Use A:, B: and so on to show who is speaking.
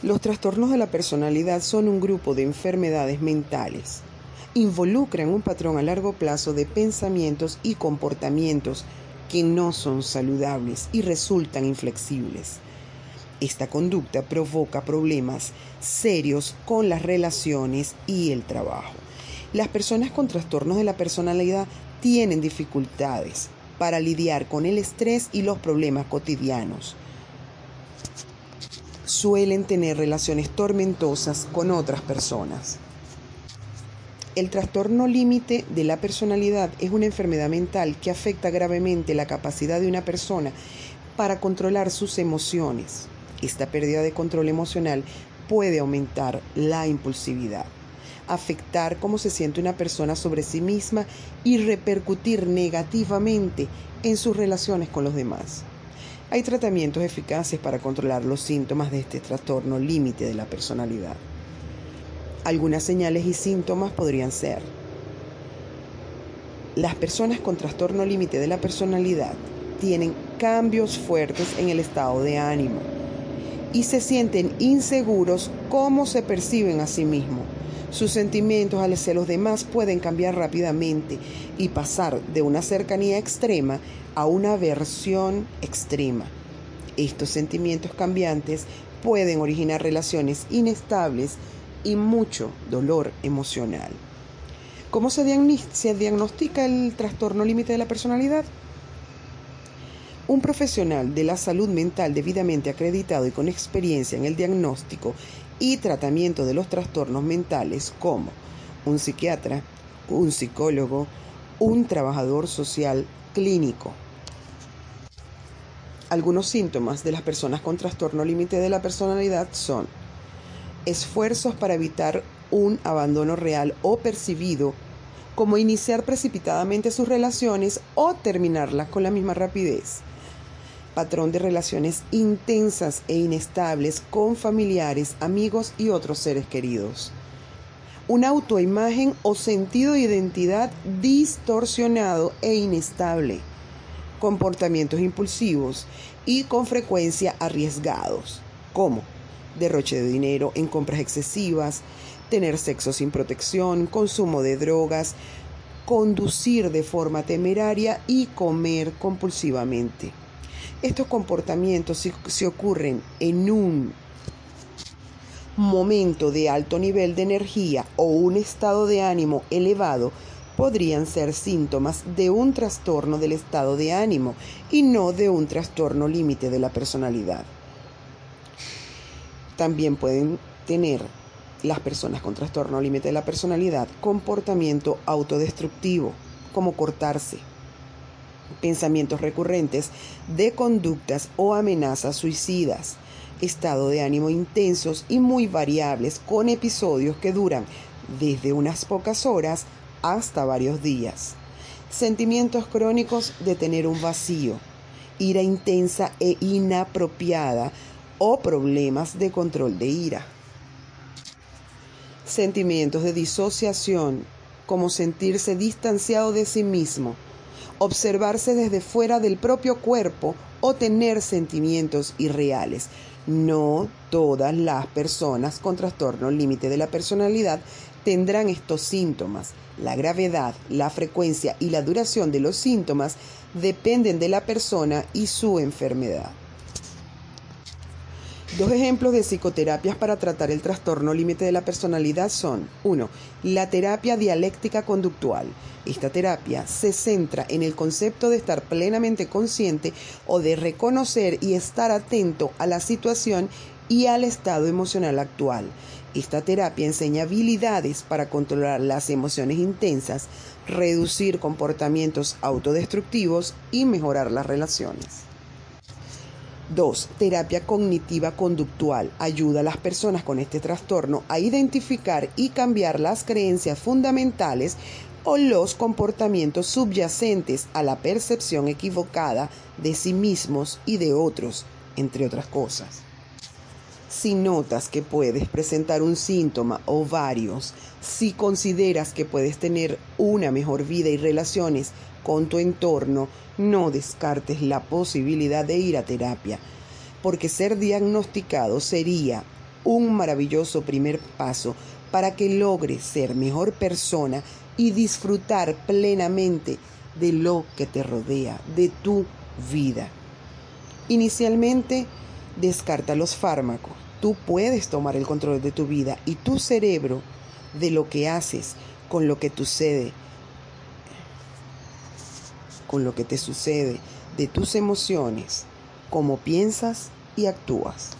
A: Los trastornos de la personalidad son un grupo de enfermedades mentales. Involucran un patrón a largo plazo de pensamientos y comportamientos que no son saludables y resultan inflexibles. Esta conducta provoca problemas serios con las relaciones y el trabajo. Las personas con trastornos de la personalidad tienen dificultades para lidiar con el estrés y los problemas cotidianos suelen tener relaciones tormentosas con otras personas. El trastorno límite de la personalidad es una enfermedad mental que afecta gravemente la capacidad de una persona para controlar sus emociones. Esta pérdida de control emocional puede aumentar la impulsividad, afectar cómo se siente una persona sobre sí misma y repercutir negativamente en sus relaciones con los demás. Hay tratamientos eficaces para controlar los síntomas de este trastorno límite de la personalidad. Algunas señales y síntomas podrían ser las personas con trastorno límite de la personalidad tienen cambios fuertes en el estado de ánimo y se sienten inseguros cómo se perciben a sí mismos. Sus sentimientos hacia los demás pueden cambiar rápidamente y pasar de una cercanía extrema a una aversión extrema. Estos sentimientos cambiantes pueden originar relaciones inestables y mucho dolor emocional. ¿Cómo se, diagnostica el trastorno límite de la personalidad? Un profesional de la salud mental debidamente acreditado y con experiencia en el diagnóstico y tratamiento de los trastornos mentales como un psiquiatra, un psicólogo, un trabajador social clínico. Algunos síntomas de las personas con trastorno límite de la personalidad son esfuerzos para evitar un abandono real o percibido, como iniciar precipitadamente sus relaciones o terminarlas con la misma rapidez patrón de relaciones intensas e inestables con familiares, amigos y otros seres queridos. Una autoimagen o sentido de identidad distorsionado e inestable. Comportamientos impulsivos y con frecuencia arriesgados, como derroche de dinero en compras excesivas, tener sexo sin protección, consumo de drogas, conducir de forma temeraria y comer compulsivamente. Estos comportamientos, si, ocurren en un momento de alto nivel de energía o un estado de ánimo elevado, podrían ser síntomas de un trastorno del estado de ánimo y no de un trastorno límite de la personalidad. También pueden tener las personas con trastorno límite de la personalidad comportamiento autodestructivo, como cortarse, pensamientos recurrentes de conductas o amenazas suicidas, estado de ánimo intensos y muy variables con episodios que duran desde unas pocas horas hasta varios días, sentimientos crónicos de tener un vacío, ira intensa e inapropiada o problemas de control de ira. Sentimientos de disociación, como sentirse distanciado de sí mismo, observarse desde fuera del propio cuerpo o tener sentimientos irreales. No todas las personas con trastorno límite de la personalidad tendrán estos síntomas. La gravedad, la frecuencia y la duración de los síntomas dependen de la persona y su enfermedad. Dos ejemplos de psicoterapias para tratar el trastorno límite de la personalidad son 1. La terapia dialéctica conductual. Esta terapia se centra en el concepto de estar plenamente consciente o de reconocer y estar atento a la situación y al estado emocional actual. Esta terapia enseña habilidades para controlar las emociones intensas, reducir comportamientos autodestructivos y mejorar las relaciones. 2. Terapia cognitiva conductual. Ayuda a las personas con este trastorno a identificar y cambiar las creencias fundamentales o los comportamientos subyacentes a la percepción equivocada de sí mismos y de otros, entre otras cosas. Si notas que puedes presentar un síntoma o varios, si consideras que puedes tener una mejor vida y relaciones con tu entorno, no descartes la posibilidad de ir a terapia, porque ser diagnosticado sería un maravilloso primer paso para que logres ser mejor persona y disfrutar plenamente de lo que te rodea, de tu vida. Inicialmente, descarta los fármacos. Tú puedes tomar el control de tu vida y tu cerebro de lo que haces con lo que con lo que te sucede, de tus emociones, cómo piensas y actúas.